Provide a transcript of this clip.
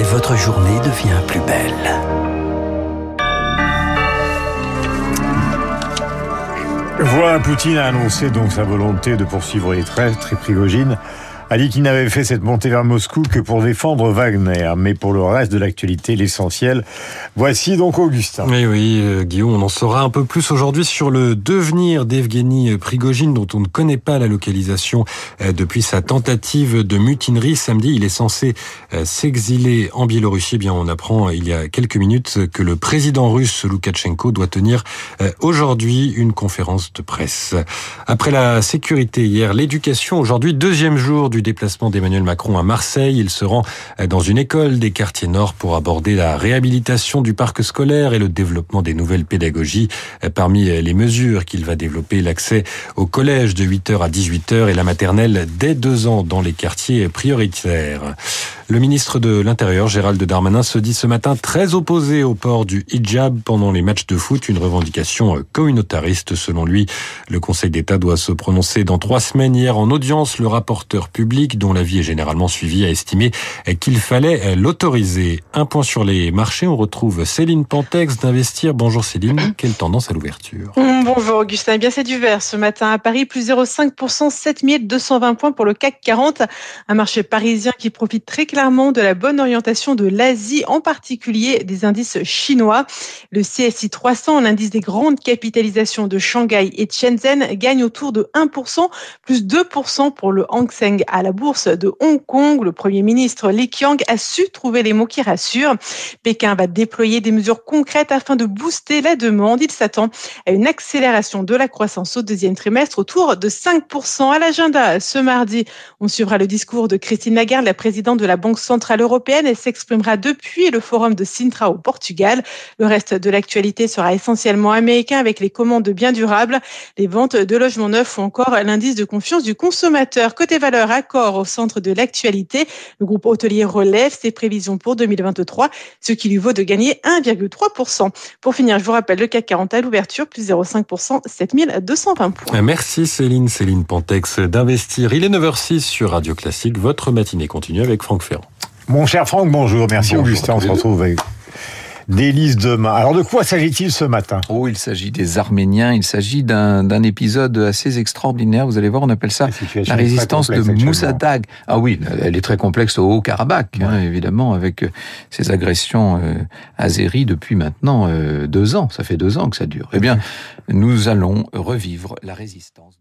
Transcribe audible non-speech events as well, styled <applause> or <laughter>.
et votre journée devient plus belle. Voilà, Poutine a annoncé donc sa volonté de poursuivre les traîtres et Prigogine a dit qu'il n'avait fait cette montée vers Moscou que pour défendre Wagner. Mais pour le reste de l'actualité, l'essentiel, voici donc Augustin. Oui, oui, euh, Guillaume, on en saura un peu plus aujourd'hui sur le devenir d'Evgeny Prigogine, dont on ne connaît pas la localisation euh, depuis sa tentative de mutinerie samedi. Il est censé euh, s'exiler en Biélorussie. Eh bien, on apprend il y a quelques minutes que le président russe Loukachenko doit tenir aujourd'hui une conférence de presse. Après la sécurité hier, l'éducation aujourd'hui, deuxième jour du déplacement d'Emmanuel Macron à Marseille. Il se rend dans une école des quartiers nord pour aborder la réhabilitation du parc scolaire et le développement des nouvelles pédagogies. Parmi les mesures qu'il va développer, l'accès au collège de 8h à 18h et la maternelle dès deux ans dans les quartiers prioritaires. Le ministre de l'Intérieur, Gérald Darmanin, se dit ce matin très opposé au port du hijab pendant les matchs de foot, une revendication communautariste selon lui. Le Conseil d'État doit se prononcer dans trois semaines. Hier, en audience, le rapporteur public, dont l'avis est généralement suivi, a estimé qu'il fallait l'autoriser. Un point sur les marchés, on retrouve Céline Pantex d'Investir. Bonjour Céline, <clears throat> quelle tendance à l'ouverture? Bonjour Augustin, eh bien c'est du vert ce matin à Paris, plus 0,5%, 7220 points pour le CAC 40, un marché parisien qui profite très clairement de la bonne orientation de l'Asie, en particulier des indices chinois. Le CSI 300, l'indice des grandes capitalisations de Shanghai et Shenzhen, gagne autour de 1%, plus 2% pour le Hang Seng à la bourse de Hong Kong. Le Premier ministre Li Qiang a su trouver les mots qui rassurent. Pékin va déployer des mesures concrètes afin de booster la demande. Il s'attend à une accélération de la croissance au deuxième trimestre autour de 5% à l'agenda. Ce mardi, on suivra le discours de Christine Lagarde, la présidente de la Banque centrale européenne. Elle s'exprimera depuis le forum de Sintra au Portugal. Le reste de l'actualité sera essentiellement américain avec les commandes de biens durables, les ventes de logements neufs ou encore l'indice de confiance du consommateur. Côté valeur, accord au centre de l'actualité. Le groupe hôtelier relève ses prévisions pour 2023, ce qui lui vaut de gagner 1,3%. Pour finir, je vous rappelle le CAC 40 à l'ouverture, plus 0,5%, 7220 points. Merci Céline, Céline Pantex d'investir. Il est 9h06 sur Radio Classique. Votre matinée continue avec Franck Ferrand. Mon cher Franck, bonjour. Merci bonjour, Augustin. On se retrouve avec Délice demain. Alors de quoi s'agit-il ce matin? Oh, il s'agit des Arméniens. Il s'agit d'un épisode assez extraordinaire. Vous allez voir, on appelle ça la, la résistance de Moussadag. Ah oui, elle est très complexe au Haut-Karabakh, ouais. hein, évidemment, avec ces agressions euh, azéries depuis maintenant euh, deux ans. Ça fait deux ans que ça dure. Eh bien, nous allons revivre la résistance.